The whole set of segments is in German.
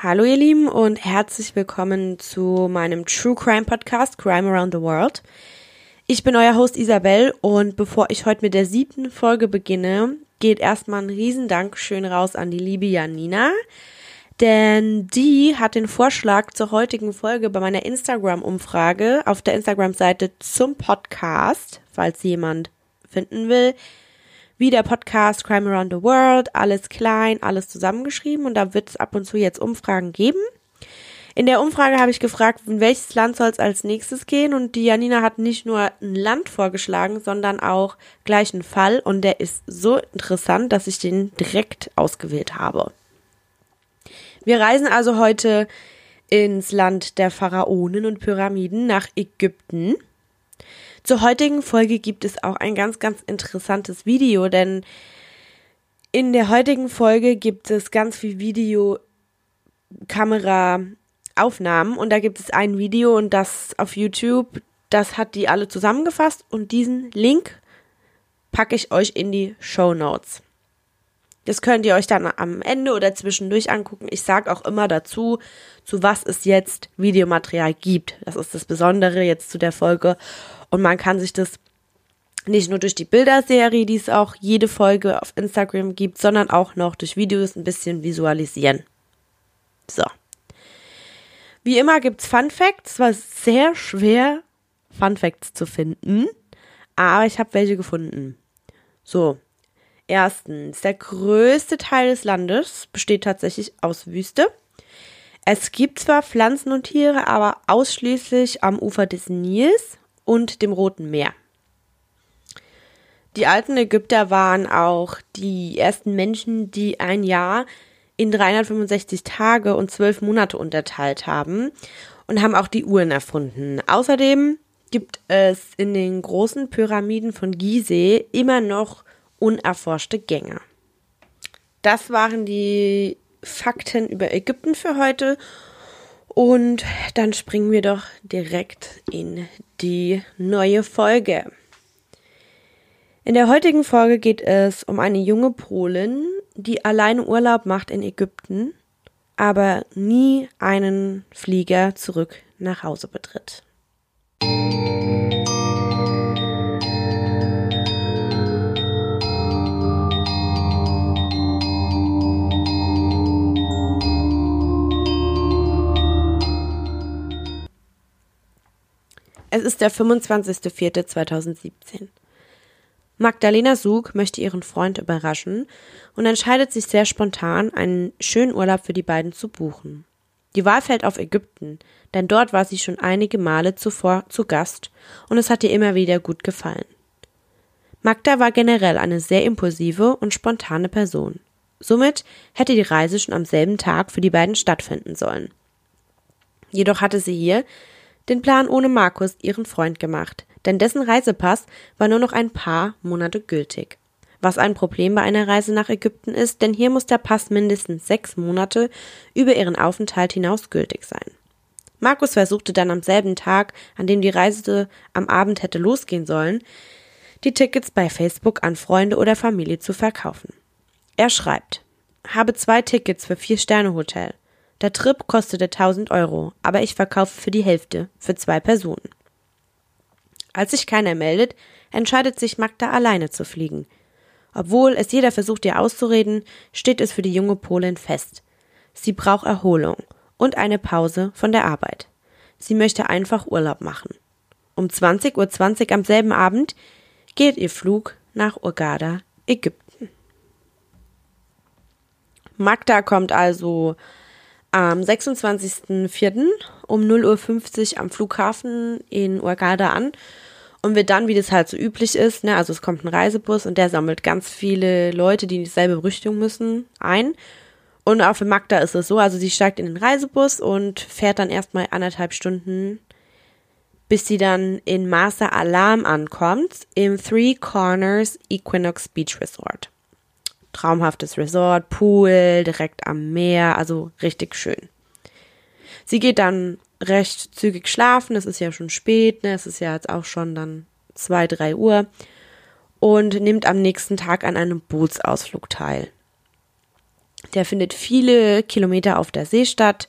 Hallo ihr Lieben und herzlich willkommen zu meinem True Crime Podcast Crime Around the World. Ich bin euer Host Isabel und bevor ich heute mit der siebten Folge beginne, geht erstmal ein Riesendank schön raus an die liebe Janina, denn die hat den Vorschlag zur heutigen Folge bei meiner Instagram-Umfrage auf der Instagram-Seite zum Podcast, falls jemand finden will, wie der Podcast Crime Around the World, alles klein, alles zusammengeschrieben und da wird es ab und zu jetzt Umfragen geben. In der Umfrage habe ich gefragt, in welches Land soll es als nächstes gehen und die Janina hat nicht nur ein Land vorgeschlagen, sondern auch gleich einen Fall und der ist so interessant, dass ich den direkt ausgewählt habe. Wir reisen also heute ins Land der Pharaonen und Pyramiden nach Ägypten. Zur heutigen Folge gibt es auch ein ganz, ganz interessantes Video, denn in der heutigen Folge gibt es ganz viel Videokameraaufnahmen und da gibt es ein Video und das auf YouTube, das hat die alle zusammengefasst und diesen Link packe ich euch in die Show Notes. Das könnt ihr euch dann am Ende oder zwischendurch angucken. Ich sage auch immer dazu, zu was es jetzt Videomaterial gibt. Das ist das Besondere jetzt zu der Folge. Und man kann sich das nicht nur durch die Bilderserie, die es auch jede Folge auf Instagram gibt, sondern auch noch durch Videos ein bisschen visualisieren. So. Wie immer gibt es Fun Facts. Es war sehr schwer, Fun Facts zu finden, aber ich habe welche gefunden. So. Erstens, der größte Teil des Landes besteht tatsächlich aus Wüste. Es gibt zwar Pflanzen und Tiere, aber ausschließlich am Ufer des Nils und dem Roten Meer. Die alten Ägypter waren auch die ersten Menschen, die ein Jahr in 365 Tage und 12 Monate unterteilt haben und haben auch die Uhren erfunden. Außerdem gibt es in den großen Pyramiden von Gizeh immer noch unerforschte Gänge. Das waren die Fakten über Ägypten für heute und dann springen wir doch direkt in die neue Folge. In der heutigen Folge geht es um eine junge Polin, die alleine Urlaub macht in Ägypten, aber nie einen Flieger zurück nach Hause betritt. Es ist der 25.04.2017. Magdalena Sug möchte ihren Freund überraschen und entscheidet sich sehr spontan, einen schönen Urlaub für die beiden zu buchen. Die Wahl fällt auf Ägypten, denn dort war sie schon einige Male zuvor zu Gast und es hat ihr immer wieder gut gefallen. Magda war generell eine sehr impulsive und spontane Person. Somit hätte die Reise schon am selben Tag für die beiden stattfinden sollen. Jedoch hatte sie hier den Plan ohne Markus, ihren Freund, gemacht, denn dessen Reisepass war nur noch ein paar Monate gültig. Was ein Problem bei einer Reise nach Ägypten ist, denn hier muss der Pass mindestens sechs Monate über ihren Aufenthalt hinaus gültig sein. Markus versuchte dann am selben Tag, an dem die Reise am Abend hätte losgehen sollen, die Tickets bei Facebook an Freunde oder Familie zu verkaufen. Er schreibt, habe zwei Tickets für vier Sterne Hotel. Der Trip kostete 1000 Euro, aber ich verkaufe für die Hälfte, für zwei Personen. Als sich keiner meldet, entscheidet sich Magda alleine zu fliegen. Obwohl es jeder versucht, ihr auszureden, steht es für die junge Polin fest. Sie braucht Erholung und eine Pause von der Arbeit. Sie möchte einfach Urlaub machen. Um 20.20 Uhr .20 am selben Abend geht ihr Flug nach Urgada, Ägypten. Magda kommt also am 26.04. um 0.50 Uhr am Flughafen in Urgada an und wird dann, wie das halt so üblich ist, ne, also es kommt ein Reisebus und der sammelt ganz viele Leute, die in dieselbe Richtung müssen, ein. Und auch für Magda ist es so, also sie steigt in den Reisebus und fährt dann erstmal anderthalb Stunden, bis sie dann in Masa Alam ankommt, im Three Corners Equinox Beach Resort traumhaftes Resort, Pool, direkt am Meer, also richtig schön. Sie geht dann recht zügig schlafen, es ist ja schon spät, ne? es ist ja jetzt auch schon dann zwei, drei Uhr und nimmt am nächsten Tag an einem Bootsausflug teil. Der findet viele Kilometer auf der See statt.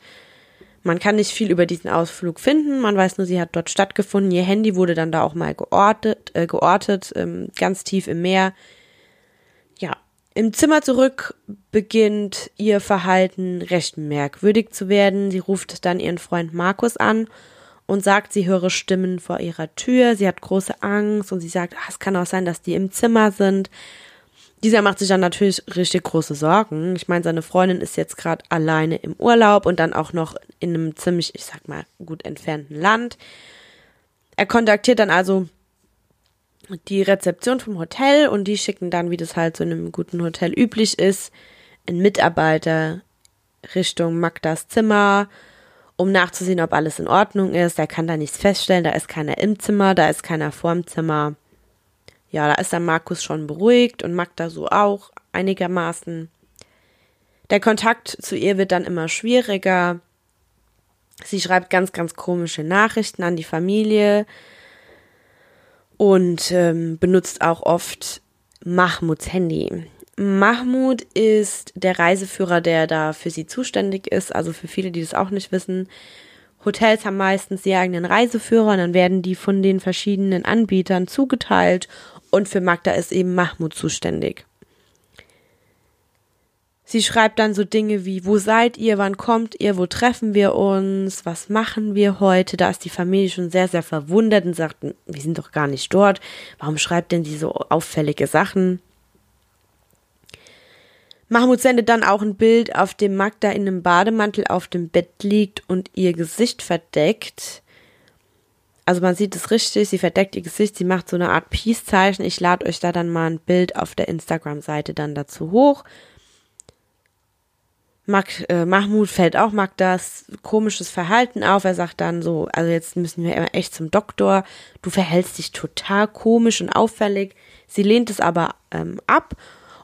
Man kann nicht viel über diesen Ausflug finden. Man weiß nur, sie hat dort stattgefunden. Ihr Handy wurde dann da auch mal geortet, äh, geortet ähm, ganz tief im Meer. Ja, im Zimmer zurück beginnt ihr Verhalten recht merkwürdig zu werden. Sie ruft dann ihren Freund Markus an und sagt, sie höre Stimmen vor ihrer Tür. Sie hat große Angst und sie sagt, ah, es kann auch sein, dass die im Zimmer sind. Dieser macht sich dann natürlich richtig große Sorgen. Ich meine, seine Freundin ist jetzt gerade alleine im Urlaub und dann auch noch in einem ziemlich, ich sag mal, gut entfernten Land. Er kontaktiert dann also die Rezeption vom Hotel und die schicken dann, wie das halt so in einem guten Hotel üblich ist, einen Mitarbeiter Richtung Magdas Zimmer, um nachzusehen, ob alles in Ordnung ist. Er kann da nichts feststellen, da ist keiner im Zimmer, da ist keiner vorm Zimmer ja, da ist dann Markus schon beruhigt und Magda so auch einigermaßen. Der Kontakt zu ihr wird dann immer schwieriger. Sie schreibt ganz, ganz komische Nachrichten an die Familie und ähm, benutzt auch oft Mahmuds Handy. Mahmud ist der Reiseführer, der da für sie zuständig ist. Also für viele, die das auch nicht wissen. Hotels haben meistens die eigenen Reiseführer und dann werden die von den verschiedenen Anbietern zugeteilt und für Magda ist eben Mahmoud zuständig. Sie schreibt dann so Dinge wie, wo seid ihr, wann kommt ihr, wo treffen wir uns, was machen wir heute? Da ist die Familie schon sehr, sehr verwundert und sagt, wir sind doch gar nicht dort. Warum schreibt denn die so auffällige Sachen? Mahmoud sendet dann auch ein Bild, auf dem Magda in einem Bademantel auf dem Bett liegt und ihr Gesicht verdeckt. Also man sieht es richtig, sie verdeckt ihr Gesicht, sie macht so eine Art Peace-Zeichen. Ich lade euch da dann mal ein Bild auf der Instagram-Seite dann dazu hoch. Mag, äh, Mahmoud fällt auch Magdas komisches Verhalten auf. Er sagt dann so, also jetzt müssen wir echt zum Doktor. Du verhältst dich total komisch und auffällig. Sie lehnt es aber ähm, ab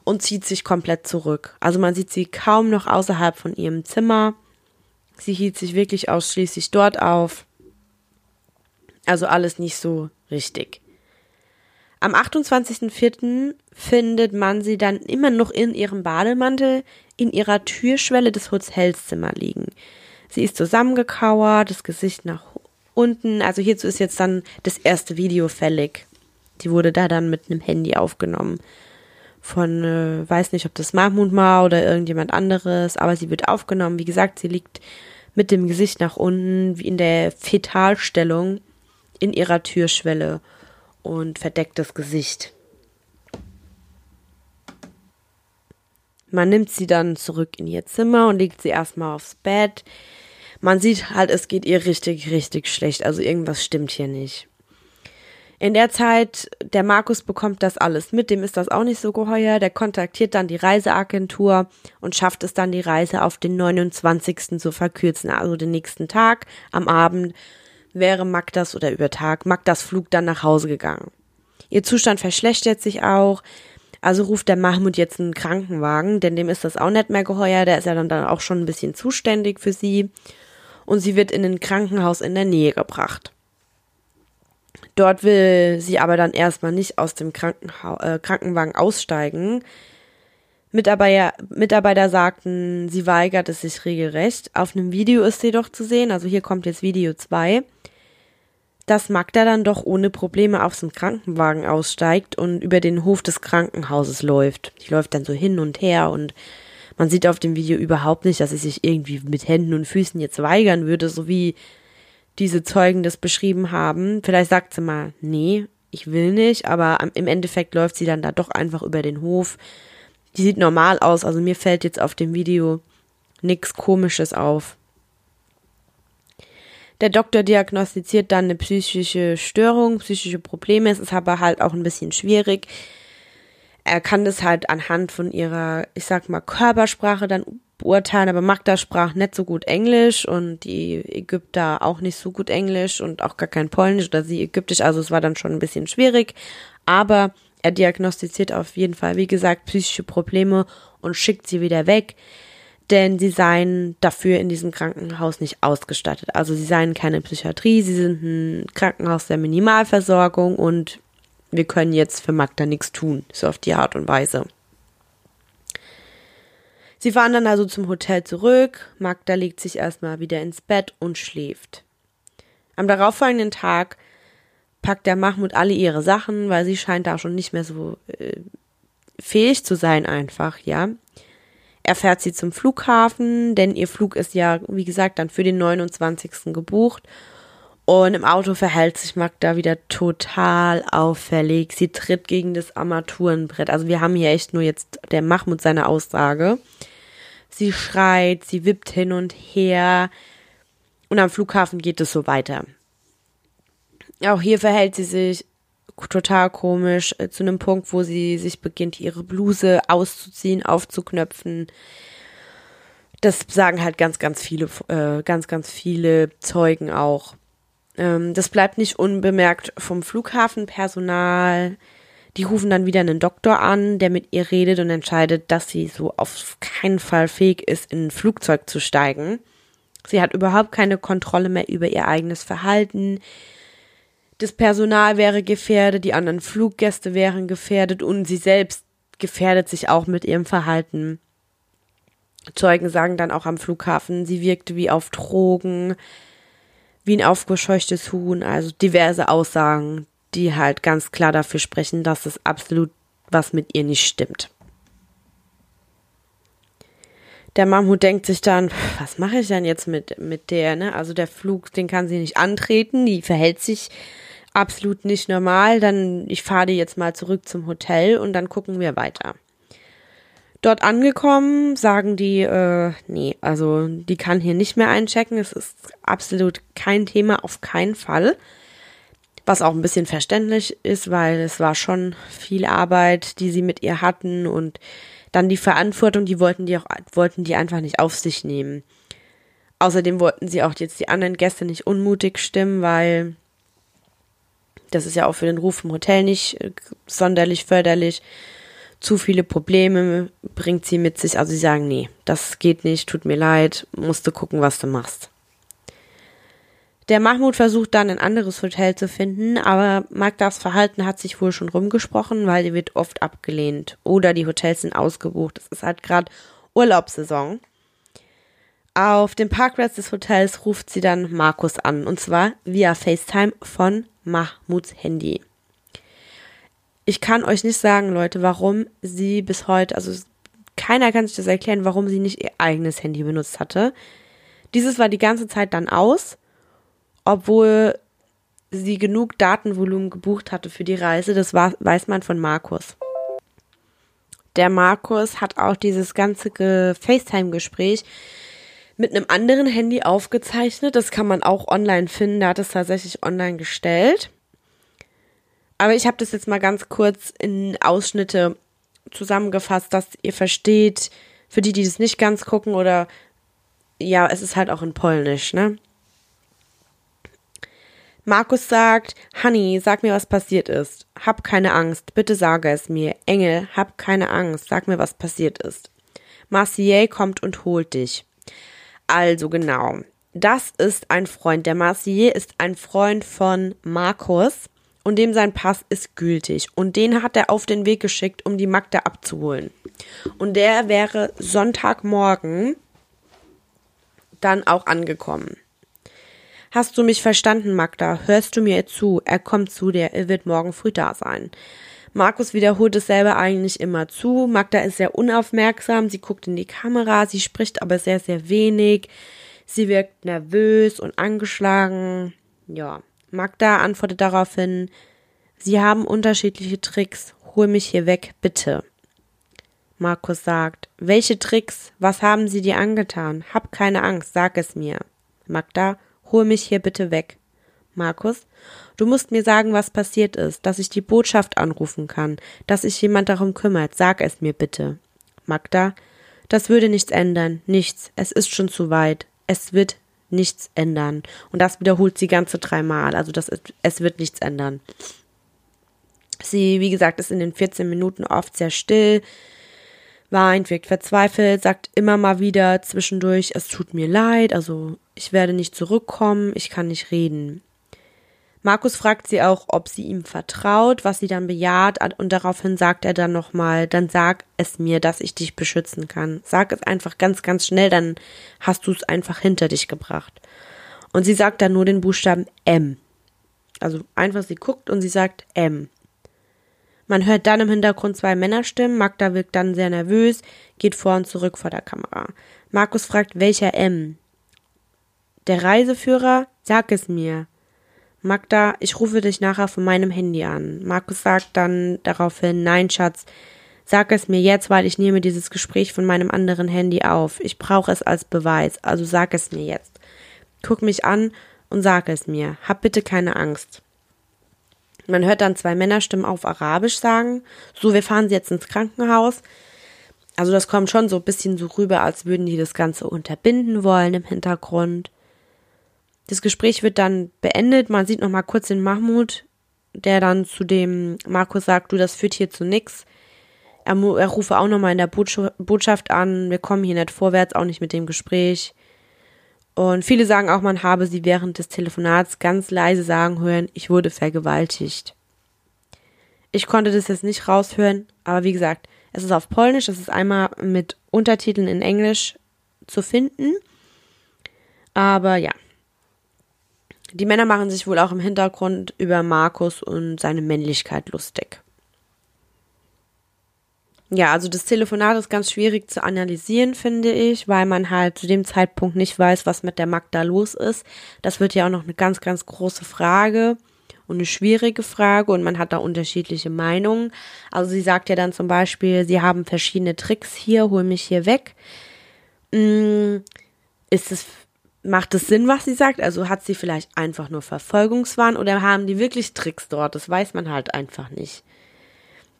und zieht sich komplett zurück. Also man sieht sie kaum noch außerhalb von ihrem Zimmer. Sie hielt sich wirklich ausschließlich dort auf. Also alles nicht so richtig. Am 28.04. findet man sie dann immer noch in ihrem Bademantel in ihrer Türschwelle des Hotelzimmer liegen. Sie ist zusammengekauert, das Gesicht nach unten. Also hierzu ist jetzt dann das erste Video fällig. Die wurde da dann mit einem Handy aufgenommen. Von, äh, weiß nicht, ob das Mahmoud war oder irgendjemand anderes, aber sie wird aufgenommen. Wie gesagt, sie liegt mit dem Gesicht nach unten, wie in der Fetalstellung in ihrer Türschwelle und verdeckt das Gesicht. Man nimmt sie dann zurück in ihr Zimmer und legt sie erstmal aufs Bett. Man sieht halt, es geht ihr richtig, richtig schlecht. Also irgendwas stimmt hier nicht. In der Zeit, der Markus bekommt das alles mit, dem ist das auch nicht so geheuer. Der kontaktiert dann die Reiseagentur und schafft es dann, die Reise auf den 29. zu verkürzen, also den nächsten Tag am Abend wäre Magdas oder über Tag Magdas Flug dann nach Hause gegangen. Ihr Zustand verschlechtert sich auch. Also ruft der Mahmoud jetzt einen Krankenwagen, denn dem ist das auch nicht mehr geheuer. Der ist ja dann, dann auch schon ein bisschen zuständig für sie. Und sie wird in ein Krankenhaus in der Nähe gebracht. Dort will sie aber dann erstmal nicht aus dem Krankenha äh, Krankenwagen aussteigen. Mitarbeiter, Mitarbeiter sagten, sie weigert es sich regelrecht. Auf einem Video ist sie doch zu sehen, also hier kommt jetzt Video 2 dass Magda dann doch ohne Probleme aus dem Krankenwagen aussteigt und über den Hof des Krankenhauses läuft. Die läuft dann so hin und her und man sieht auf dem Video überhaupt nicht, dass sie sich irgendwie mit Händen und Füßen jetzt weigern würde, so wie diese Zeugen das beschrieben haben. Vielleicht sagt sie mal, nee, ich will nicht, aber im Endeffekt läuft sie dann da doch einfach über den Hof. Die sieht normal aus, also mir fällt jetzt auf dem Video nichts Komisches auf. Der Doktor diagnostiziert dann eine psychische Störung, psychische Probleme. Es ist aber halt auch ein bisschen schwierig. Er kann das halt anhand von ihrer, ich sag mal, Körpersprache dann beurteilen, aber Magda sprach nicht so gut Englisch und die Ägypter auch nicht so gut Englisch und auch gar kein Polnisch oder sie Ägyptisch, also es war dann schon ein bisschen schwierig. Aber er diagnostiziert auf jeden Fall, wie gesagt, psychische Probleme und schickt sie wieder weg denn sie seien dafür in diesem Krankenhaus nicht ausgestattet. Also sie seien keine Psychiatrie, sie sind ein Krankenhaus der Minimalversorgung und wir können jetzt für Magda nichts tun, so auf die Art und Weise. Sie fahren dann also zum Hotel zurück. Magda legt sich erstmal wieder ins Bett und schläft. Am darauffolgenden Tag packt der Mahmoud alle ihre Sachen, weil sie scheint da schon nicht mehr so äh, fähig zu sein einfach, ja. Er fährt sie zum Flughafen, denn ihr Flug ist ja, wie gesagt, dann für den 29. gebucht. Und im Auto verhält sich Magda wieder total auffällig. Sie tritt gegen das Armaturenbrett. Also wir haben hier echt nur jetzt der Mahmoud seine Aussage. Sie schreit, sie wippt hin und her. Und am Flughafen geht es so weiter. Auch hier verhält sie sich total komisch äh, zu einem Punkt, wo sie sich beginnt, ihre Bluse auszuziehen, aufzuknöpfen. Das sagen halt ganz, ganz viele, äh, ganz, ganz viele Zeugen auch. Ähm, das bleibt nicht unbemerkt vom Flughafenpersonal. Die rufen dann wieder einen Doktor an, der mit ihr redet und entscheidet, dass sie so auf keinen Fall fähig ist, in ein Flugzeug zu steigen. Sie hat überhaupt keine Kontrolle mehr über ihr eigenes Verhalten das Personal wäre gefährdet, die anderen Fluggäste wären gefährdet und sie selbst gefährdet sich auch mit ihrem Verhalten. Zeugen sagen dann auch am Flughafen, sie wirkte wie auf Drogen, wie ein aufgescheuchtes Huhn, also diverse Aussagen, die halt ganz klar dafür sprechen, dass es absolut was mit ihr nicht stimmt. Der Mahmoud denkt sich dann, was mache ich denn jetzt mit, mit der, ne? Also der Flug, den kann sie nicht antreten, die verhält sich absolut nicht normal, dann ich fahre jetzt mal zurück zum Hotel und dann gucken wir weiter. Dort angekommen, sagen die, äh, nee, also die kann hier nicht mehr einchecken. Es ist absolut kein Thema, auf keinen Fall. Was auch ein bisschen verständlich ist, weil es war schon viel Arbeit, die sie mit ihr hatten und dann die Verantwortung, die wollten die auch, wollten die einfach nicht auf sich nehmen. Außerdem wollten sie auch jetzt die anderen Gäste nicht unmutig stimmen, weil das ist ja auch für den Ruf im Hotel nicht äh, sonderlich förderlich. Zu viele Probleme bringt sie mit sich. Also sie sagen, nee, das geht nicht, tut mir leid, musst du gucken, was du machst. Der Mahmoud versucht dann ein anderes Hotel zu finden, aber Magdas Verhalten hat sich wohl schon rumgesprochen, weil die wird oft abgelehnt oder die Hotels sind ausgebucht. Es ist halt gerade Urlaubssaison. Auf dem Parkplatz des Hotels ruft sie dann Markus an und zwar via FaceTime von Mahmuds Handy. Ich kann euch nicht sagen, Leute, warum sie bis heute, also keiner kann sich das erklären, warum sie nicht ihr eigenes Handy benutzt hatte. Dieses war die ganze Zeit dann aus, obwohl sie genug Datenvolumen gebucht hatte für die Reise. Das war, weiß man von Markus. Der Markus hat auch dieses ganze FaceTime-Gespräch mit einem anderen Handy aufgezeichnet. Das kann man auch online finden. Da hat es tatsächlich online gestellt. Aber ich habe das jetzt mal ganz kurz in Ausschnitte zusammengefasst, dass ihr versteht, für die, die das nicht ganz gucken oder ja, es ist halt auch in Polnisch, ne? Markus sagt, Honey, sag mir, was passiert ist. Hab keine Angst, bitte sage es mir. Engel, hab keine Angst, sag mir, was passiert ist. Marcier kommt und holt dich. Also genau. Das ist ein Freund. Der Marcier ist ein Freund von Markus und dem sein Pass ist gültig. Und den hat er auf den Weg geschickt, um die Magda abzuholen. Und der wäre Sonntagmorgen dann auch angekommen. Hast du mich verstanden, Magda? Hörst du mir zu? Er kommt zu dir, er wird morgen früh da sein. Markus wiederholt es selber eigentlich immer zu. Magda ist sehr unaufmerksam, sie guckt in die Kamera, sie spricht aber sehr, sehr wenig. Sie wirkt nervös und angeschlagen. Ja, Magda antwortet daraufhin, Sie haben unterschiedliche Tricks, hol mich hier weg, bitte. Markus sagt, welche Tricks? Was haben Sie dir angetan? Hab keine Angst, sag es mir. Magda, hol mich hier bitte weg. Markus, du musst mir sagen, was passiert ist, dass ich die Botschaft anrufen kann, dass sich jemand darum kümmert. Sag es mir bitte. Magda, das würde nichts ändern. Nichts. Es ist schon zu weit. Es wird nichts ändern. Und das wiederholt sie ganze dreimal. Also das es wird nichts ändern. Sie, wie gesagt, ist in den 14 Minuten oft sehr still, weint, wirkt verzweifelt, sagt immer mal wieder zwischendurch, es tut mir leid, also ich werde nicht zurückkommen, ich kann nicht reden. Markus fragt sie auch, ob sie ihm vertraut, was sie dann bejaht und daraufhin sagt er dann nochmal, dann sag es mir, dass ich dich beschützen kann. Sag es einfach ganz, ganz schnell, dann hast du es einfach hinter dich gebracht. Und sie sagt dann nur den Buchstaben M. Also einfach sie guckt und sie sagt M. Man hört dann im Hintergrund zwei Männerstimmen. Magda wirkt dann sehr nervös, geht vor und zurück vor der Kamera. Markus fragt, welcher M? Der Reiseführer? Sag es mir. Magda, ich rufe dich nachher von meinem Handy an. Markus sagt dann daraufhin, nein, Schatz, sag es mir jetzt, weil ich nehme dieses Gespräch von meinem anderen Handy auf. Ich brauche es als Beweis, also sag es mir jetzt. Guck mich an und sag es mir. Hab bitte keine Angst. Man hört dann zwei Männerstimmen auf Arabisch sagen, so, wir fahren sie jetzt ins Krankenhaus. Also das kommt schon so ein bisschen so rüber, als würden die das Ganze unterbinden wollen im Hintergrund. Das Gespräch wird dann beendet. Man sieht noch mal kurz den Mahmoud, der dann zu dem Markus sagt, du, das führt hier zu nix. Er, er rufe auch noch mal in der Botschaft an, wir kommen hier nicht vorwärts, auch nicht mit dem Gespräch. Und viele sagen auch, man habe sie während des Telefonats ganz leise sagen hören, ich wurde vergewaltigt. Ich konnte das jetzt nicht raushören, aber wie gesagt, es ist auf Polnisch, es ist einmal mit Untertiteln in Englisch zu finden. Aber ja, die Männer machen sich wohl auch im Hintergrund über Markus und seine Männlichkeit lustig. Ja, also das Telefonat ist ganz schwierig zu analysieren, finde ich, weil man halt zu dem Zeitpunkt nicht weiß, was mit der Magda los ist. Das wird ja auch noch eine ganz, ganz große Frage und eine schwierige Frage und man hat da unterschiedliche Meinungen. Also sie sagt ja dann zum Beispiel, sie haben verschiedene Tricks hier, hol mich hier weg. Hm, ist es macht es Sinn, was sie sagt? Also hat sie vielleicht einfach nur Verfolgungswahn oder haben die wirklich Tricks dort? Das weiß man halt einfach nicht.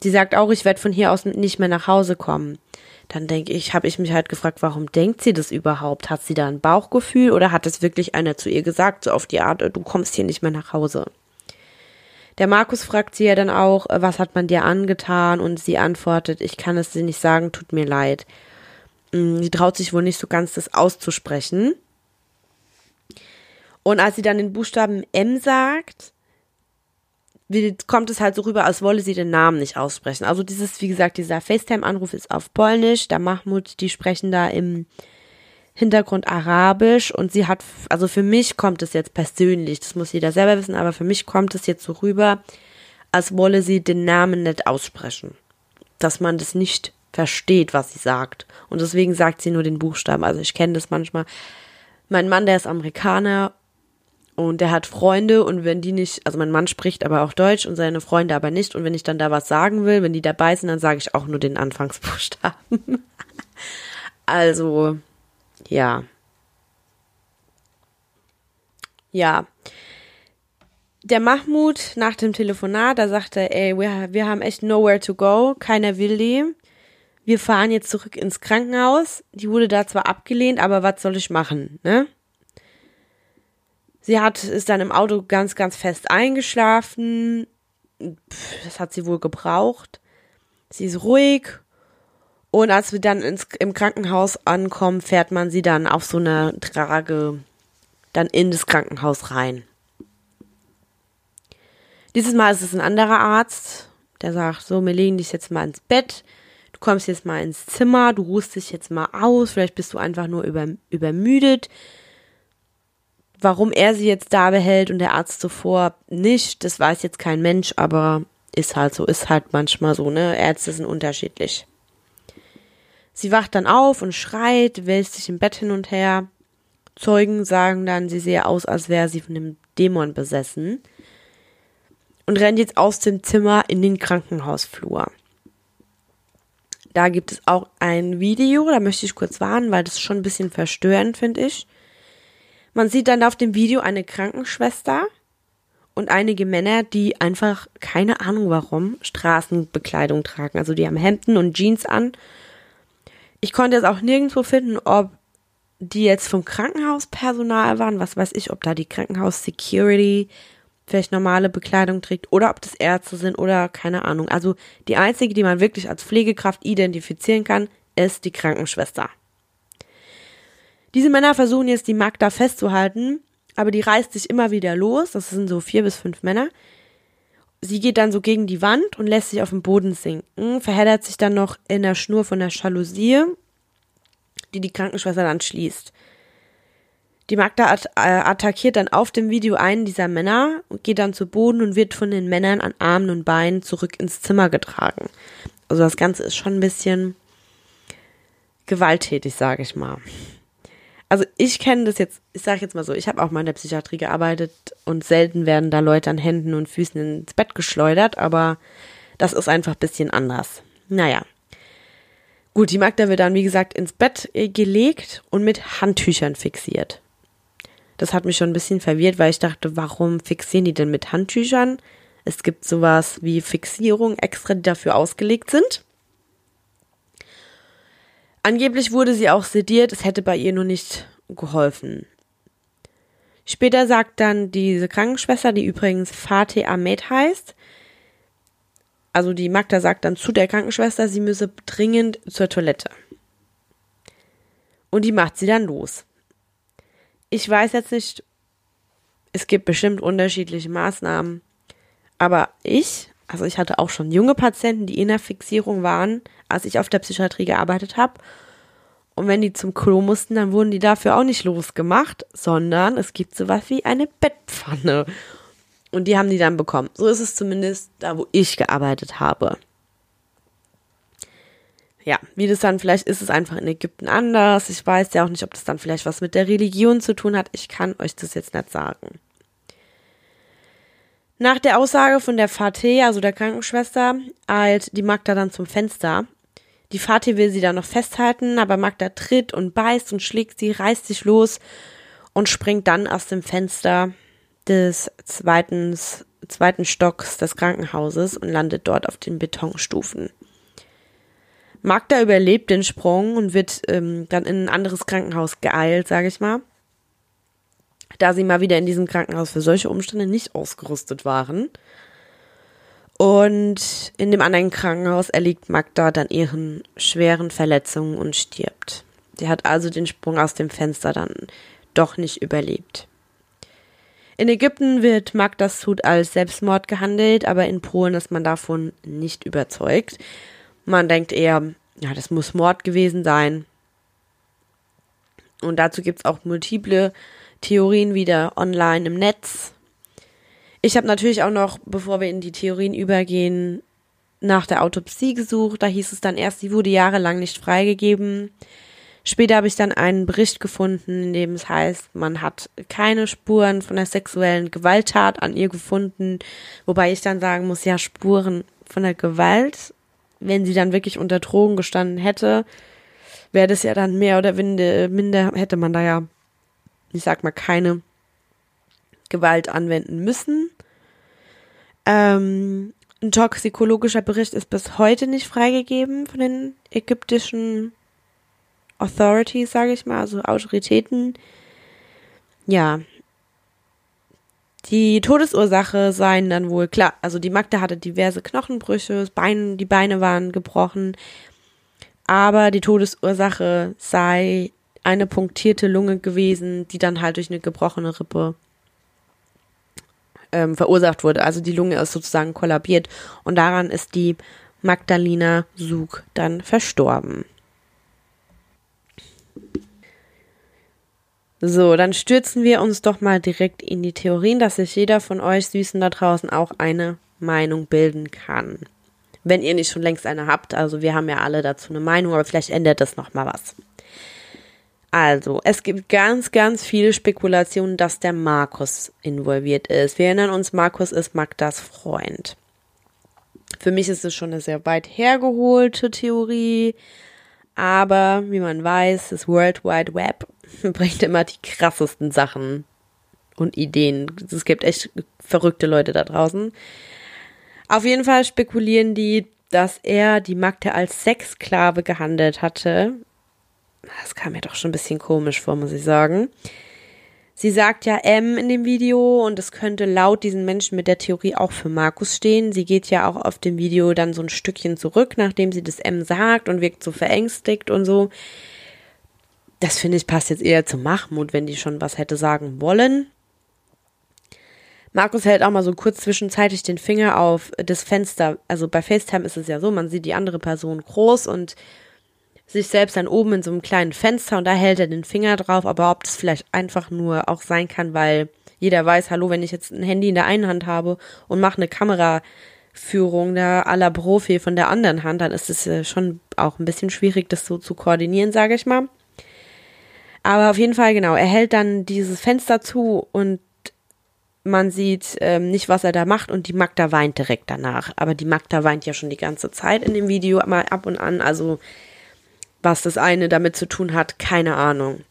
Sie sagt auch, ich werde von hier aus nicht mehr nach Hause kommen. Dann denke ich, habe ich mich halt gefragt, warum denkt sie das überhaupt? Hat sie da ein Bauchgefühl oder hat es wirklich einer zu ihr gesagt, so auf die Art, du kommst hier nicht mehr nach Hause? Der Markus fragt sie ja dann auch, was hat man dir angetan? Und sie antwortet, ich kann es dir nicht sagen, tut mir leid. Mm, sie traut sich wohl nicht so ganz, das auszusprechen. Und als sie dann den Buchstaben M sagt, kommt es halt so rüber, als wolle sie den Namen nicht aussprechen. Also dieses, wie gesagt, dieser FaceTime-Anruf ist auf Polnisch, der Mahmoud, die sprechen da im Hintergrund Arabisch und sie hat, also für mich kommt es jetzt persönlich, das muss jeder selber wissen, aber für mich kommt es jetzt so rüber, als wolle sie den Namen nicht aussprechen. Dass man das nicht versteht, was sie sagt. Und deswegen sagt sie nur den Buchstaben. Also ich kenne das manchmal. Mein Mann, der ist Amerikaner und der hat Freunde und wenn die nicht, also mein Mann spricht aber auch Deutsch und seine Freunde aber nicht. Und wenn ich dann da was sagen will, wenn die dabei sind, dann sage ich auch nur den Anfangsbuchstaben. also, ja. Ja. Der Mahmoud nach dem Telefonat, da sagte, ey, wir, wir haben echt nowhere to go, keiner will die. Wir fahren jetzt zurück ins Krankenhaus. Die wurde da zwar abgelehnt, aber was soll ich machen, ne? Sie hat, ist dann im Auto ganz, ganz fest eingeschlafen. Das hat sie wohl gebraucht. Sie ist ruhig. Und als wir dann ins, im Krankenhaus ankommen, fährt man sie dann auf so eine Trage dann in das Krankenhaus rein. Dieses Mal ist es ein anderer Arzt, der sagt, so, wir legen dich jetzt mal ins Bett, du kommst jetzt mal ins Zimmer, du ruhst dich jetzt mal aus, vielleicht bist du einfach nur über, übermüdet, Warum er sie jetzt da behält und der Arzt zuvor nicht, das weiß jetzt kein Mensch, aber ist halt so, ist halt manchmal so, ne? Ärzte sind unterschiedlich. Sie wacht dann auf und schreit, wälzt sich im Bett hin und her. Zeugen sagen dann, sie sehe aus, als wäre sie von einem Dämon besessen. Und rennt jetzt aus dem Zimmer in den Krankenhausflur. Da gibt es auch ein Video, da möchte ich kurz warnen, weil das ist schon ein bisschen verstörend, finde ich. Man sieht dann auf dem Video eine Krankenschwester und einige Männer, die einfach, keine Ahnung warum, Straßenbekleidung tragen. Also die haben Hemden und Jeans an. Ich konnte es auch nirgendwo finden, ob die jetzt vom Krankenhauspersonal waren, was weiß ich, ob da die Krankenhaus-Security vielleicht normale Bekleidung trägt oder ob das Ärzte sind oder keine Ahnung. Also die einzige, die man wirklich als Pflegekraft identifizieren kann, ist die Krankenschwester. Diese Männer versuchen jetzt die Magda festzuhalten, aber die reißt sich immer wieder los. Das sind so vier bis fünf Männer. Sie geht dann so gegen die Wand und lässt sich auf den Boden sinken, verheddert sich dann noch in der Schnur von der Jalousie, die die Krankenschwester dann schließt. Die Magda at äh, attackiert dann auf dem Video einen dieser Männer und geht dann zu Boden und wird von den Männern an Armen und Beinen zurück ins Zimmer getragen. Also das Ganze ist schon ein bisschen gewalttätig, sage ich mal. Also ich kenne das jetzt, ich sage jetzt mal so, ich habe auch mal in der Psychiatrie gearbeitet und selten werden da Leute an Händen und Füßen ins Bett geschleudert, aber das ist einfach ein bisschen anders. Naja. Gut, die Magda wird dann, wie gesagt, ins Bett äh, gelegt und mit Handtüchern fixiert. Das hat mich schon ein bisschen verwirrt, weil ich dachte, warum fixieren die denn mit Handtüchern? Es gibt sowas wie Fixierung extra, die dafür ausgelegt sind. Angeblich wurde sie auch sediert, es hätte bei ihr nur nicht geholfen. Später sagt dann diese Krankenschwester, die übrigens Fatih Ahmed heißt, also die Magda sagt dann zu der Krankenschwester, sie müsse dringend zur Toilette. Und die macht sie dann los. Ich weiß jetzt nicht, es gibt bestimmt unterschiedliche Maßnahmen, aber ich, also ich hatte auch schon junge Patienten, die in der Fixierung waren, als ich auf der Psychiatrie gearbeitet habe. Und wenn die zum Klo mussten, dann wurden die dafür auch nicht losgemacht, sondern es gibt sowas wie eine Bettpfanne. Und die haben die dann bekommen. So ist es zumindest da, wo ich gearbeitet habe. Ja, wie das dann, vielleicht ist es einfach in Ägypten anders. Ich weiß ja auch nicht, ob das dann vielleicht was mit der Religion zu tun hat. Ich kann euch das jetzt nicht sagen. Nach der Aussage von der Fateh, also der Krankenschwester, eilt die Magda dann zum Fenster. Die Fateh will sie dann noch festhalten, aber Magda tritt und beißt und schlägt sie, reißt sich los und springt dann aus dem Fenster des zweiten, zweiten Stocks des Krankenhauses und landet dort auf den Betonstufen. Magda überlebt den Sprung und wird ähm, dann in ein anderes Krankenhaus geeilt, sage ich mal da sie mal wieder in diesem Krankenhaus für solche Umstände nicht ausgerüstet waren. Und in dem anderen Krankenhaus erliegt Magda dann ihren schweren Verletzungen und stirbt. Sie hat also den Sprung aus dem Fenster dann doch nicht überlebt. In Ägypten wird Magdas Tod als Selbstmord gehandelt, aber in Polen ist man davon nicht überzeugt. Man denkt eher, ja, das muss Mord gewesen sein. Und dazu gibt es auch multiple Theorien wieder online im Netz. Ich habe natürlich auch noch, bevor wir in die Theorien übergehen, nach der Autopsie gesucht. Da hieß es dann erst, sie wurde jahrelang nicht freigegeben. Später habe ich dann einen Bericht gefunden, in dem es heißt, man hat keine Spuren von der sexuellen Gewalttat an ihr gefunden. Wobei ich dann sagen muss, ja, Spuren von der Gewalt, wenn sie dann wirklich unter Drogen gestanden hätte, wäre das ja dann mehr oder minder, hätte man da ja ich sag mal, keine Gewalt anwenden müssen. Ähm, ein toxikologischer Bericht ist bis heute nicht freigegeben von den ägyptischen Authorities, sage ich mal, also Autoritäten. Ja. Die Todesursache seien dann wohl klar. Also die Magda hatte diverse Knochenbrüche, Bein, die Beine waren gebrochen. Aber die Todesursache sei eine punktierte Lunge gewesen, die dann halt durch eine gebrochene Rippe ähm, verursacht wurde. Also die Lunge ist sozusagen kollabiert und daran ist die Magdalena Sug dann verstorben. So, dann stürzen wir uns doch mal direkt in die Theorien, dass sich jeder von euch Süßen da draußen auch eine Meinung bilden kann. Wenn ihr nicht schon längst eine habt, also wir haben ja alle dazu eine Meinung, aber vielleicht ändert das noch mal was. Also, es gibt ganz, ganz viele Spekulationen, dass der Markus involviert ist. Wir erinnern uns, Markus ist Magdas Freund. Für mich ist es schon eine sehr weit hergeholte Theorie, aber wie man weiß, das World Wide Web bringt immer die krassesten Sachen und Ideen. Es gibt echt verrückte Leute da draußen. Auf jeden Fall spekulieren die, dass er die Magda als Sexsklave gehandelt hatte das kam mir doch schon ein bisschen komisch vor, muss ich sagen. Sie sagt ja M in dem Video und es könnte laut diesen Menschen mit der Theorie auch für Markus stehen. Sie geht ja auch auf dem Video dann so ein Stückchen zurück, nachdem sie das M sagt und wirkt so verängstigt und so. Das finde ich passt jetzt eher zu Mahmoud, wenn die schon was hätte sagen wollen. Markus hält auch mal so kurz zwischenzeitlich den Finger auf das Fenster. Also bei FaceTime ist es ja so, man sieht die andere Person groß und sich selbst dann oben in so einem kleinen Fenster und da hält er den Finger drauf, aber ob das vielleicht einfach nur auch sein kann, weil jeder weiß, hallo, wenn ich jetzt ein Handy in der einen Hand habe und mache eine Kameraführung da la Profi von der anderen Hand, dann ist es äh, schon auch ein bisschen schwierig, das so zu koordinieren, sage ich mal. Aber auf jeden Fall, genau, er hält dann dieses Fenster zu und man sieht ähm, nicht, was er da macht und die Magda weint direkt danach. Aber die Magda weint ja schon die ganze Zeit in dem Video mal ab und an. Also was das eine damit zu tun hat, keine Ahnung.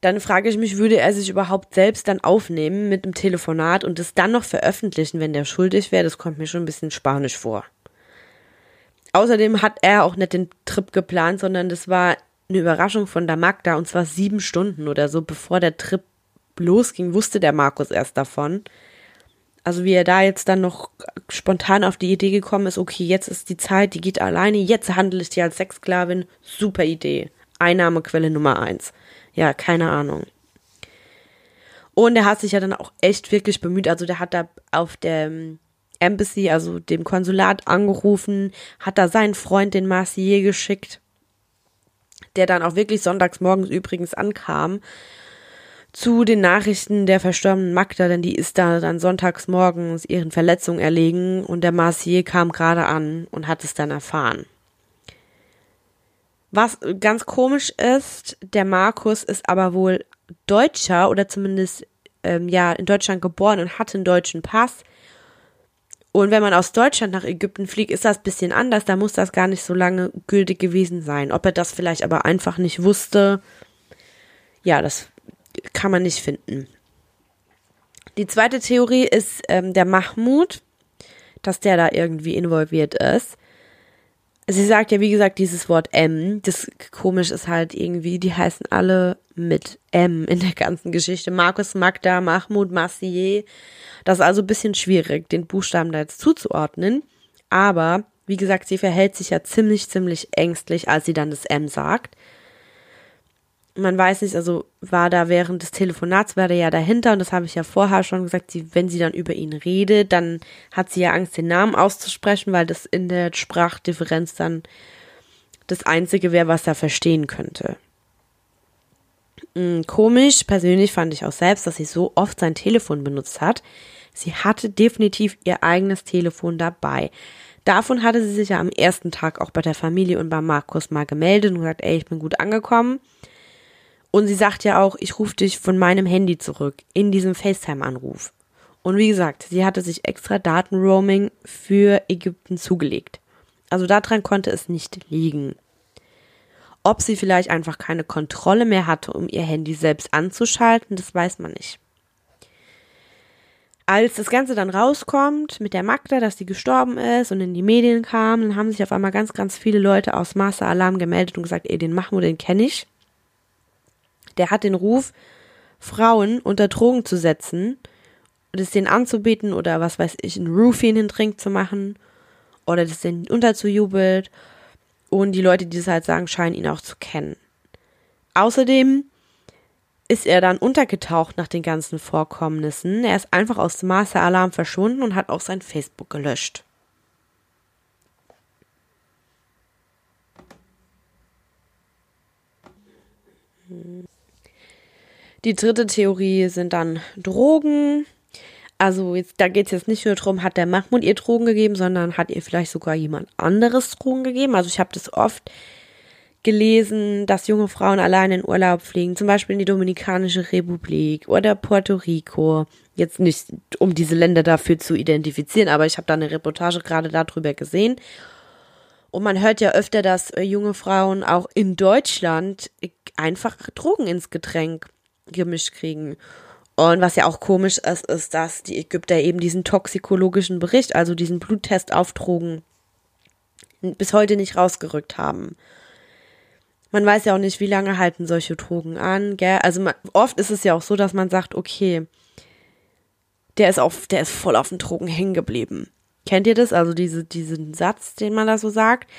Dann frage ich mich, würde er sich überhaupt selbst dann aufnehmen mit einem Telefonat und es dann noch veröffentlichen, wenn der schuldig wäre? Das kommt mir schon ein bisschen spanisch vor. Außerdem hat er auch nicht den Trip geplant, sondern das war eine Überraschung von der Magda und zwar sieben Stunden oder so, bevor der Trip losging, wusste der Markus erst davon. Also wie er da jetzt dann noch spontan auf die Idee gekommen ist, okay, jetzt ist die Zeit, die geht alleine, jetzt handle ich die als Sexsklavin. Super Idee. Einnahmequelle Nummer eins. Ja, keine Ahnung. Und er hat sich ja dann auch echt wirklich bemüht. Also der hat da auf der ähm, Embassy, also dem Konsulat angerufen, hat da seinen Freund, den Marcier, geschickt, der dann auch wirklich sonntags morgens übrigens ankam zu den Nachrichten der verstorbenen Magda, denn die ist da dann sonntags morgens ihren Verletzungen erlegen und der Marcier kam gerade an und hat es dann erfahren. Was ganz komisch ist, der Markus ist aber wohl Deutscher oder zumindest ähm, ja in Deutschland geboren und hat einen deutschen Pass. Und wenn man aus Deutschland nach Ägypten fliegt, ist das ein bisschen anders. Da muss das gar nicht so lange gültig gewesen sein. Ob er das vielleicht aber einfach nicht wusste, ja, das kann man nicht finden. Die zweite Theorie ist ähm, der Mahmoud, dass der da irgendwie involviert ist. Sie sagt ja, wie gesagt, dieses Wort M. Das komisch ist halt irgendwie, die heißen alle mit M in der ganzen Geschichte. Markus, Magda, Mahmoud, Massier. Das ist also ein bisschen schwierig, den Buchstaben da jetzt zuzuordnen. Aber, wie gesagt, sie verhält sich ja ziemlich, ziemlich ängstlich, als sie dann das M sagt man weiß nicht, also war da während des Telefonats, war der ja dahinter und das habe ich ja vorher schon gesagt, sie, wenn sie dann über ihn redet, dann hat sie ja Angst, den Namen auszusprechen, weil das in der Sprachdifferenz dann das Einzige wäre, was er verstehen könnte. Hm, komisch, persönlich fand ich auch selbst, dass sie so oft sein Telefon benutzt hat. Sie hatte definitiv ihr eigenes Telefon dabei. Davon hatte sie sich ja am ersten Tag auch bei der Familie und bei Markus mal gemeldet und gesagt, ey, ich bin gut angekommen. Und sie sagt ja auch, ich rufe dich von meinem Handy zurück in diesem FaceTime-Anruf. Und wie gesagt, sie hatte sich extra Datenroaming für Ägypten zugelegt. Also daran konnte es nicht liegen. Ob sie vielleicht einfach keine Kontrolle mehr hatte, um ihr Handy selbst anzuschalten, das weiß man nicht. Als das Ganze dann rauskommt mit der Magda, dass sie gestorben ist und in die Medien kam, dann haben sich auf einmal ganz, ganz viele Leute aus Master Alarm gemeldet und gesagt, ey, den Mahmoud, den kenne ich der hat den Ruf, Frauen unter Drogen zu setzen und es denen anzubieten oder was weiß ich, einen Roofie in den Trink zu machen oder das denen unterzujubelt. Und die Leute, die das halt sagen, scheinen ihn auch zu kennen. Außerdem ist er dann untergetaucht nach den ganzen Vorkommnissen. Er ist einfach aus dem Master Alarm verschwunden und hat auch sein Facebook gelöscht. Hm. Die dritte Theorie sind dann Drogen. Also jetzt, da geht es jetzt nicht nur darum, hat der Mahmoud ihr Drogen gegeben, sondern hat ihr vielleicht sogar jemand anderes Drogen gegeben. Also ich habe das oft gelesen, dass junge Frauen allein in Urlaub fliegen, zum Beispiel in die Dominikanische Republik oder Puerto Rico. Jetzt nicht, um diese Länder dafür zu identifizieren, aber ich habe da eine Reportage gerade darüber gesehen. Und man hört ja öfter, dass äh, junge Frauen auch in Deutschland einfach Drogen ins Getränk gemischt kriegen. Und was ja auch komisch ist, ist, dass die Ägypter eben diesen toxikologischen Bericht, also diesen Bluttest auf Drogen, bis heute nicht rausgerückt haben. Man weiß ja auch nicht, wie lange halten solche Drogen an, gell? Also man, oft ist es ja auch so, dass man sagt, okay, der ist auf, der ist voll auf den Drogen hängen geblieben. Kennt ihr das? Also diese, diesen Satz, den man da so sagt?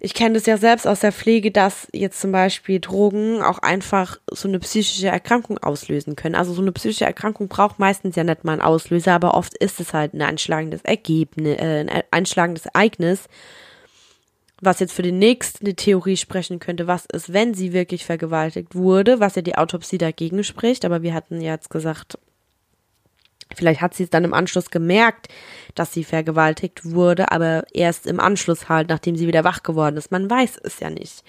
Ich kenne das ja selbst aus der Pflege, dass jetzt zum Beispiel Drogen auch einfach so eine psychische Erkrankung auslösen können. Also so eine psychische Erkrankung braucht meistens ja nicht mal einen Auslöser, aber oft ist es halt ein einschlagendes Ergebnis, äh, ein einschlagendes Ereignis, was jetzt für die nächste Theorie sprechen könnte, was ist, wenn sie wirklich vergewaltigt wurde, was ja die Autopsie dagegen spricht, aber wir hatten ja jetzt gesagt, Vielleicht hat sie es dann im Anschluss gemerkt, dass sie vergewaltigt wurde, aber erst im Anschluss halt, nachdem sie wieder wach geworden ist. Man weiß es ja nicht.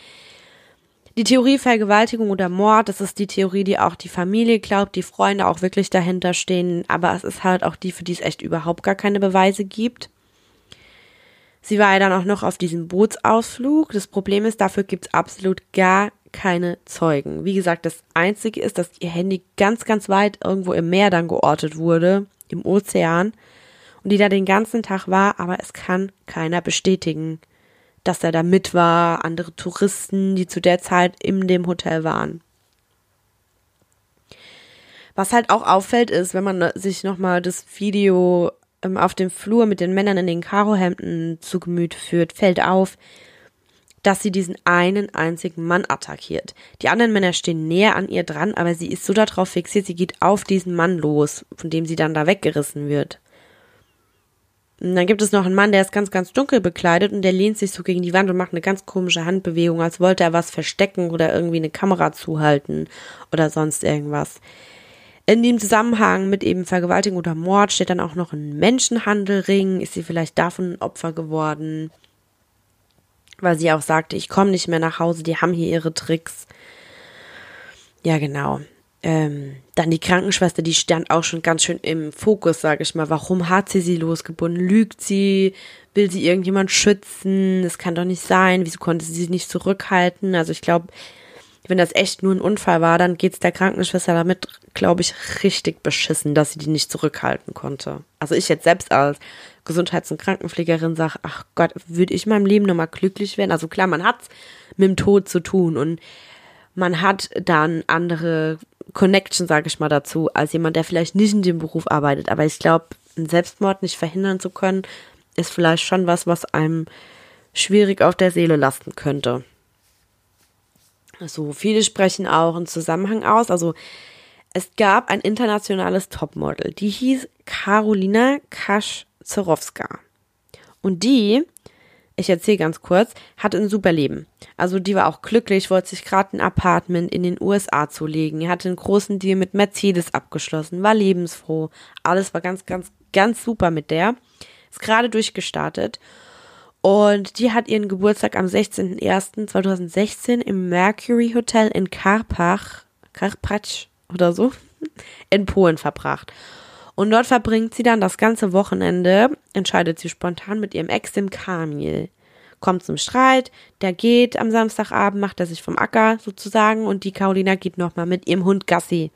Die Theorie Vergewaltigung oder Mord, das ist die Theorie, die auch die Familie glaubt, die Freunde auch wirklich dahinter stehen, aber es ist halt auch die, für die es echt überhaupt gar keine Beweise gibt. Sie war ja dann auch noch auf diesem Bootsausflug. Das Problem ist, dafür gibt es absolut gar keine Zeugen. Wie gesagt, das Einzige ist, dass ihr Handy ganz, ganz weit irgendwo im Meer dann geortet wurde, im Ozean, und die da den ganzen Tag war, aber es kann keiner bestätigen, dass er da mit war, andere Touristen, die zu der Zeit in dem Hotel waren. Was halt auch auffällt ist, wenn man sich nochmal das Video ähm, auf dem Flur mit den Männern in den Karohemden zu Gemüte führt, fällt auf, dass sie diesen einen einzigen Mann attackiert. Die anderen Männer stehen näher an ihr dran, aber sie ist so darauf fixiert, sie geht auf diesen Mann los, von dem sie dann da weggerissen wird. Und dann gibt es noch einen Mann, der ist ganz, ganz dunkel bekleidet und der lehnt sich so gegen die Wand und macht eine ganz komische Handbewegung, als wollte er was verstecken oder irgendwie eine Kamera zuhalten oder sonst irgendwas. In dem Zusammenhang mit eben Vergewaltigung oder Mord steht dann auch noch ein Menschenhandelring. Ist sie vielleicht davon Opfer geworden? Weil sie auch sagte, ich komme nicht mehr nach Hause, die haben hier ihre Tricks. Ja, genau. Ähm, dann die Krankenschwester, die stand auch schon ganz schön im Fokus, sage ich mal. Warum hat sie sie losgebunden? Lügt sie? Will sie irgendjemand schützen? Das kann doch nicht sein. Wieso konnte sie sich nicht zurückhalten? Also ich glaube, wenn das echt nur ein Unfall war, dann geht's der Krankenschwester damit, glaube ich, richtig beschissen, dass sie die nicht zurückhalten konnte. Also ich jetzt selbst als Gesundheits- und Krankenpflegerin sage, ach Gott, würde ich in meinem Leben nochmal glücklich werden? Also klar, man hat's mit dem Tod zu tun und man hat dann andere Connection, sage ich mal, dazu, als jemand, der vielleicht nicht in dem Beruf arbeitet. Aber ich glaube, einen Selbstmord nicht verhindern zu können, ist vielleicht schon was, was einem schwierig auf der Seele lasten könnte. So, viele sprechen auch einen Zusammenhang aus. Also, es gab ein internationales Topmodel, die hieß Carolina Kasch-Zorowska. Und die, ich erzähle ganz kurz, hatte ein super Leben. Also die war auch glücklich, wollte sich gerade ein Apartment in den USA zulegen. Hatte einen großen Deal mit Mercedes abgeschlossen, war lebensfroh. Alles war ganz, ganz, ganz super mit der. Ist gerade durchgestartet. Und die hat ihren Geburtstag am 16.01.2016 im Mercury Hotel in Karpach, Karpacz oder so, in Polen verbracht. Und dort verbringt sie dann das ganze Wochenende, entscheidet sie spontan mit ihrem Ex, dem Kamil. Kommt zum Streit, der geht am Samstagabend, macht er sich vom Acker sozusagen und die Carolina geht nochmal mit ihrem Hund Gassi.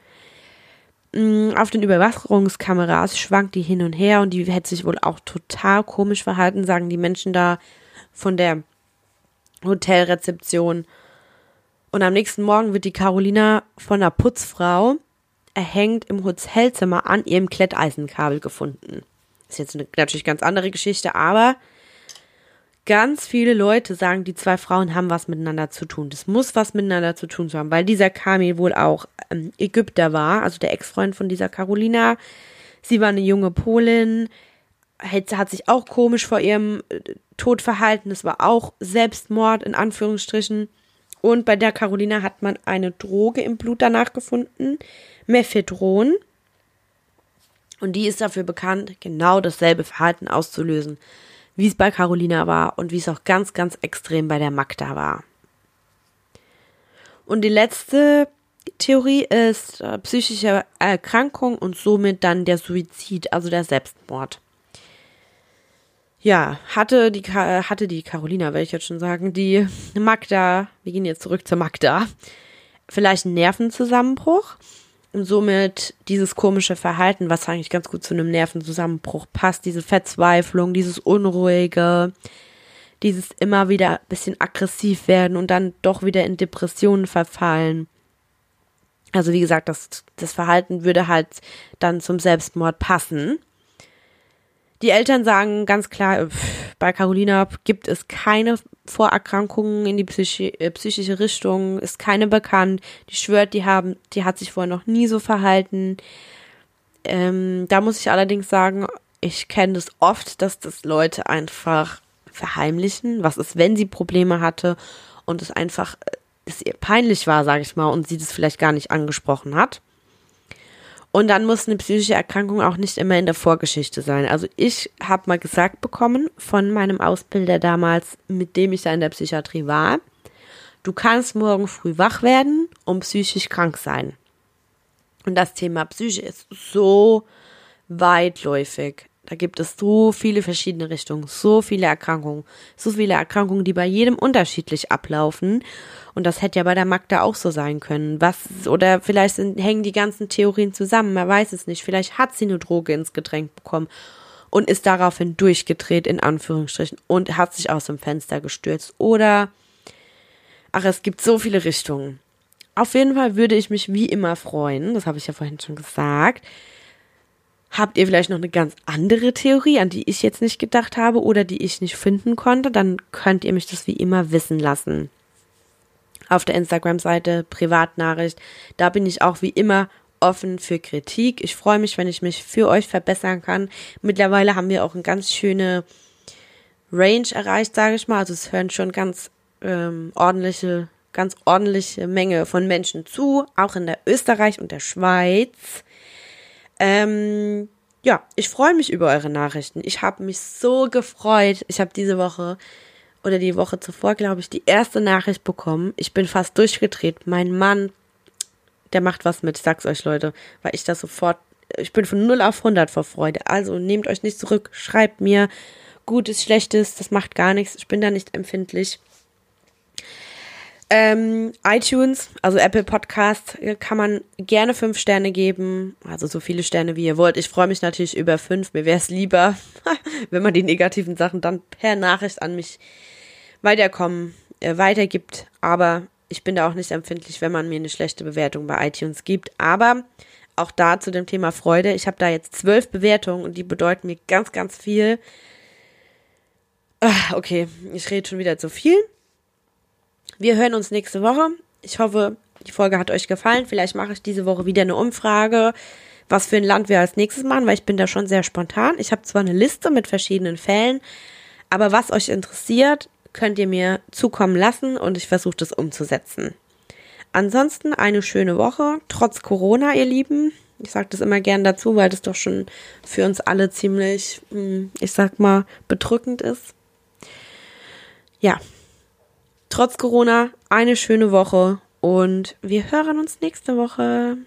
Mm, auf den Überwachungskameras schwankt die hin und her und die hätte sich wohl auch total komisch verhalten, sagen die Menschen da von der Hotelrezeption. Und am nächsten Morgen wird die Carolina von einer Putzfrau erhängt im Hotelzimmer an ihrem Kletteisenkabel gefunden. ist jetzt eine natürlich ganz andere Geschichte, aber Ganz viele Leute sagen, die zwei Frauen haben was miteinander zu tun. Das muss was miteinander zu tun haben, weil dieser Kamil wohl auch ähm, Ägypter war, also der Ex-Freund von dieser Carolina. Sie war eine junge Polin, hat, hat sich auch komisch vor ihrem äh, Tod verhalten. Es war auch Selbstmord in Anführungsstrichen. Und bei der Carolina hat man eine Droge im Blut danach gefunden, Mephedron. Und die ist dafür bekannt, genau dasselbe Verhalten auszulösen wie es bei Carolina war und wie es auch ganz, ganz extrem bei der Magda war. Und die letzte Theorie ist äh, psychische Erkrankung und somit dann der Suizid, also der Selbstmord. Ja, hatte die, hatte die Carolina, werde ich jetzt schon sagen, die Magda, wir gehen jetzt zurück zur Magda, vielleicht einen Nervenzusammenbruch und somit dieses komische Verhalten, was eigentlich ganz gut zu einem Nervenzusammenbruch passt, diese Verzweiflung, dieses Unruhige, dieses immer wieder ein bisschen aggressiv werden und dann doch wieder in Depressionen verfallen. Also wie gesagt, das, das Verhalten würde halt dann zum Selbstmord passen. Die Eltern sagen ganz klar, pff, bei Carolina gibt es keine Vorerkrankungen in die Psychi äh, psychische Richtung, ist keine bekannt. Die schwört, die haben, die hat sich vorher noch nie so verhalten. Ähm, da muss ich allerdings sagen, ich kenne das oft, dass das Leute einfach verheimlichen. Was ist, wenn sie Probleme hatte und es einfach äh, es ihr peinlich war, sage ich mal, und sie das vielleicht gar nicht angesprochen hat. Und dann muss eine psychische Erkrankung auch nicht immer in der Vorgeschichte sein. Also ich habe mal gesagt bekommen von meinem Ausbilder damals, mit dem ich da in der Psychiatrie war, du kannst morgen früh wach werden und psychisch krank sein. Und das Thema Psyche ist so weitläufig. Da gibt es so viele verschiedene Richtungen, so viele Erkrankungen, so viele Erkrankungen, die bei jedem unterschiedlich ablaufen. Und das hätte ja bei der Magda auch so sein können. Was, oder vielleicht sind, hängen die ganzen Theorien zusammen, man weiß es nicht. Vielleicht hat sie eine Droge ins Getränk bekommen und ist daraufhin durchgedreht, in Anführungsstrichen, und hat sich aus dem Fenster gestürzt. Oder, ach, es gibt so viele Richtungen. Auf jeden Fall würde ich mich wie immer freuen, das habe ich ja vorhin schon gesagt, Habt ihr vielleicht noch eine ganz andere Theorie, an die ich jetzt nicht gedacht habe oder die ich nicht finden konnte? Dann könnt ihr mich das wie immer wissen lassen. Auf der Instagram-Seite Privatnachricht. Da bin ich auch wie immer offen für Kritik. Ich freue mich, wenn ich mich für euch verbessern kann. Mittlerweile haben wir auch eine ganz schöne Range erreicht, sage ich mal. Also es hören schon ganz ähm, ordentliche, ganz ordentliche Menge von Menschen zu, auch in der Österreich und der Schweiz. Ähm, ja, ich freue mich über eure Nachrichten. Ich habe mich so gefreut. Ich habe diese Woche oder die Woche zuvor, glaube ich, die erste Nachricht bekommen. Ich bin fast durchgedreht. Mein Mann, der macht was mit, ich sag's euch, Leute, weil ich das sofort, ich bin von 0 auf 100 vor Freude. Also nehmt euch nicht zurück, schreibt mir Gutes, Schlechtes, das macht gar nichts. Ich bin da nicht empfindlich. Ähm, iTunes, also Apple Podcast, äh, kann man gerne fünf Sterne geben. Also so viele Sterne, wie ihr wollt. Ich freue mich natürlich über fünf. Mir wäre es lieber, wenn man die negativen Sachen dann per Nachricht an mich weiterkommen, äh, weitergibt. Aber ich bin da auch nicht empfindlich, wenn man mir eine schlechte Bewertung bei iTunes gibt. Aber auch da zu dem Thema Freude. Ich habe da jetzt zwölf Bewertungen und die bedeuten mir ganz, ganz viel. Ah, okay, ich rede schon wieder zu viel. Wir hören uns nächste Woche. Ich hoffe, die Folge hat euch gefallen. Vielleicht mache ich diese Woche wieder eine Umfrage, was für ein Land wir als nächstes machen, weil ich bin da schon sehr spontan. Ich habe zwar eine Liste mit verschiedenen Fällen, aber was euch interessiert, könnt ihr mir zukommen lassen und ich versuche das umzusetzen. Ansonsten eine schöne Woche, trotz Corona, ihr Lieben. Ich sage das immer gern dazu, weil das doch schon für uns alle ziemlich, hm, ich sag mal, bedrückend ist. Ja, trotz Corona eine schöne Woche und wir hören uns nächste Woche.